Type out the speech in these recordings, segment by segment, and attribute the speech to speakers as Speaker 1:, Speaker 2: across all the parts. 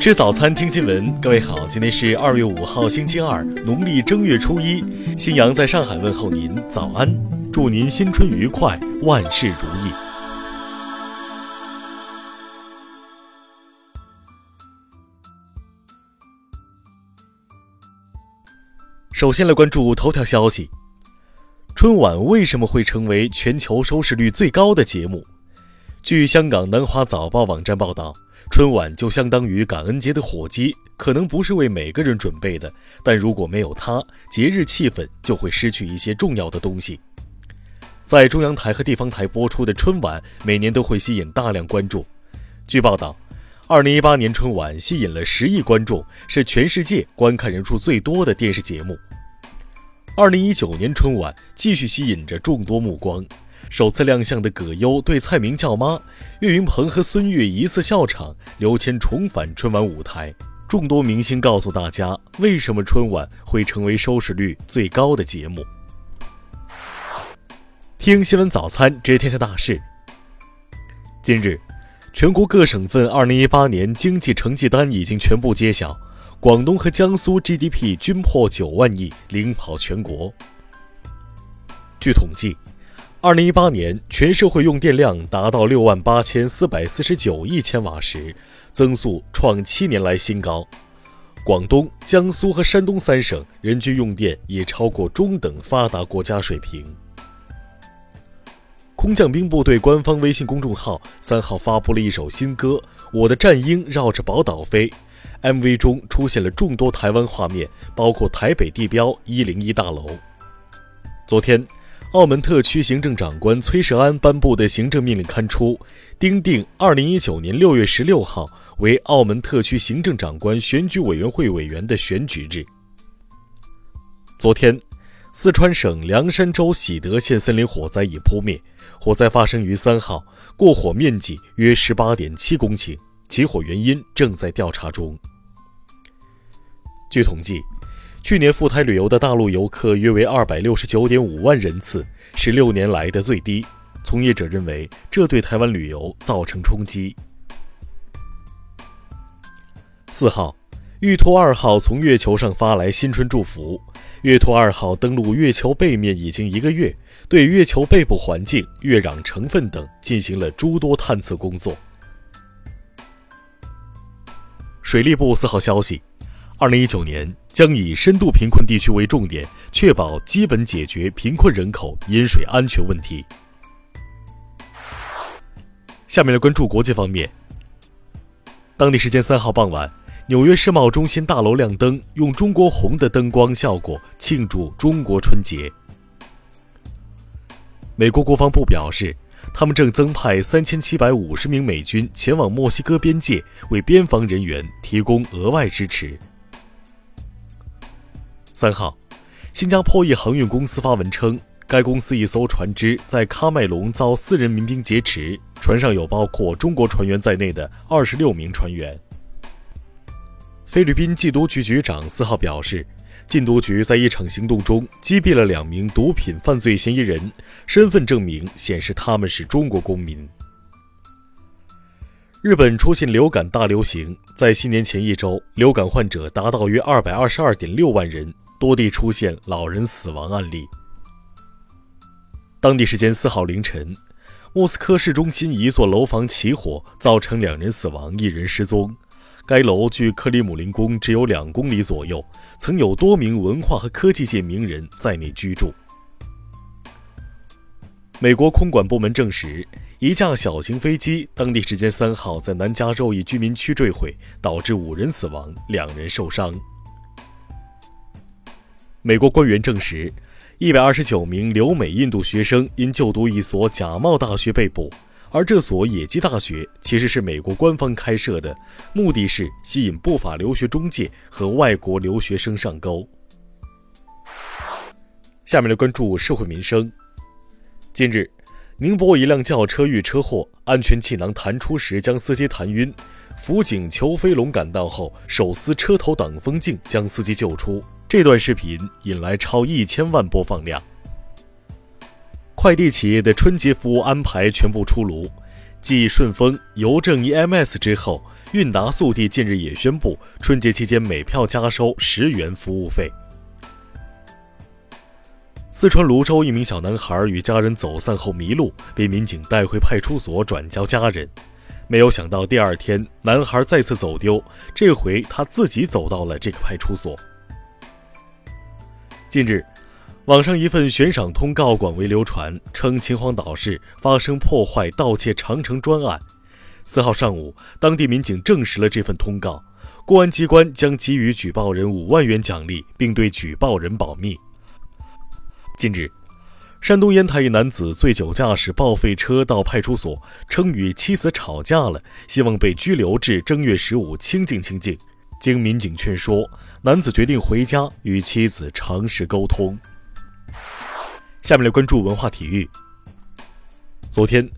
Speaker 1: 吃早餐，听新闻。各位好，今天是二月五号，星期二，农历正月初一。新阳在上海问候您，早安，祝您新春愉快，万事如意。首先来关注头条消息：春晚为什么会成为全球收视率最高的节目？据香港南华早报网站报道。春晚就相当于感恩节的火鸡，可能不是为每个人准备的，但如果没有它，节日气氛就会失去一些重要的东西。在中央台和地方台播出的春晚，每年都会吸引大量关注。据报道，2018年春晚吸引了十亿观众，是全世界观看人数最多的电视节目。2019年春晚继续吸引着众多目光。首次亮相的葛优对蔡明叫妈，岳云鹏和孙越疑似笑场，刘谦重返春晚舞台，众多明星告诉大家为什么春晚会成为收视率最高的节目。听新闻早餐知天下大事。近日，全国各省份2018年经济成绩单已经全部揭晓，广东和江苏 GDP 均破九万亿，领跑全国。据统计。二零一八年全社会用电量达到六万八千四百四十九亿千瓦时，增速创七年来新高。广东、江苏和山东三省人均用电也超过中等发达国家水平。空降兵部队官方微信公众号三号发布了一首新歌《我的战鹰绕着宝岛飞》，MV 中出现了众多台湾画面，包括台北地标一零一大楼。昨天。澳门特区行政长官崔世安颁布的行政命令刊出，订定二零一九年六月十六号为澳门特区行政长官选举委员会委员的选举日。昨天，四川省凉山州喜德县森林火灾已扑灭，火灾发生于三号，过火面积约十八点七公顷，起火原因正在调查中。据统计。去年赴台旅游的大陆游客约为二百六十九点五万人次，是六年来的最低。从业者认为，这对台湾旅游造成冲击。四号，玉兔二号从月球上发来新春祝福。月兔二号登陆月球背面已经一个月，对月球背部环境、月壤成分等进行了诸多探测工作。水利部四号消息。二零一九年将以深度贫困地区为重点，确保基本解决贫困人口饮水安全问题。下面来关注国际方面。当地时间三号傍晚，纽约世贸中心大楼亮灯，用中国红的灯光效果庆祝中国春节。美国国防部表示，他们正增派三千七百五十名美军前往墨西哥边界，为边防人员提供额外支持。三号，新加坡一航运公司发文称，该公司一艘船只在喀麦隆遭四人民兵劫持，船上有包括中国船员在内的二十六名船员。菲律宾缉毒局局长四号表示，禁毒局在一场行动中击毙了两名毒品犯罪嫌疑人，身份证明显示他们是中国公民。日本出现流感大流行，在新年前一周，流感患者达到约二百二十二点六万人。多地出现老人死亡案例。当地时间四号凌晨，莫斯科市中心一座楼房起火，造成两人死亡，一人失踪。该楼距克里姆林宫只有两公里左右，曾有多名文化和科技界名人在内居住。美国空管部门证实，一架小型飞机当地时间三号在南加州一居民区坠毁，导致五人死亡，两人受伤。美国官员证实，一百二十九名留美印度学生因就读一所假冒大学被捕，而这所野鸡大学其实是美国官方开设的，目的是吸引不法留学中介和外国留学生上钩。下面来关注社会民生。近日，宁波一辆轿车遇车祸，安全气囊弹出时将司机弹晕，辅警裘飞龙赶到后手撕车头挡风镜将司机救出。这段视频引来超一千万播放量。快递企业的春节服务安排全部出炉，继顺丰、邮政 EMS 之后，韵达速递近日也宣布，春节期间每票加收十元服务费。四川泸州一名小男孩与家人走散后迷路，被民警带回派出所转交家人。没有想到第二天，男孩再次走丢，这回他自己走到了这个派出所。近日，网上一份悬赏通告广为流传，称秦皇岛市发生破坏、盗窃长城专案。四号上午，当地民警证实了这份通告，公安机关将给予举报人五万元奖励，并对举报人保密。近日，山东烟台一男子醉酒驾驶报废车到派出所，称与妻子吵架了，希望被拘留至正月十五清静清静。经民警劝说，男子决定回家与妻子尝试沟通。下面来关注文化体育。昨天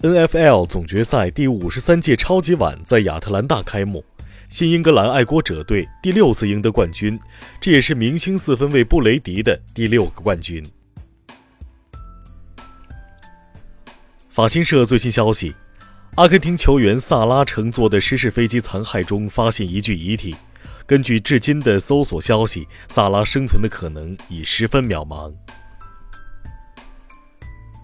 Speaker 1: ，NFL 总决赛第五十三届超级碗在亚特兰大开幕。新英格兰爱国者队第六次赢得冠军，这也是明星四分卫布雷迪的第六个冠军。法新社最新消息：阿根廷球员萨拉乘坐的失事飞机残骸中发现一具遗体。根据至今的搜索消息，萨拉生存的可能已十分渺茫。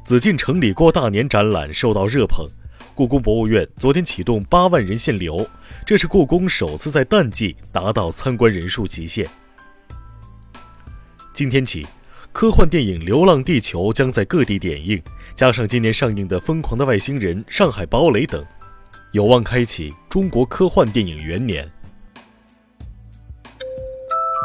Speaker 1: 紫禁城里过大年展览受到热捧。故宫博物院昨天启动八万人限流，这是故宫首次在淡季达到参观人数极限。今天起，科幻电影《流浪地球》将在各地点映，加上今年上映的《疯狂的外星人》《上海堡垒》等，有望开启中国科幻电影元年。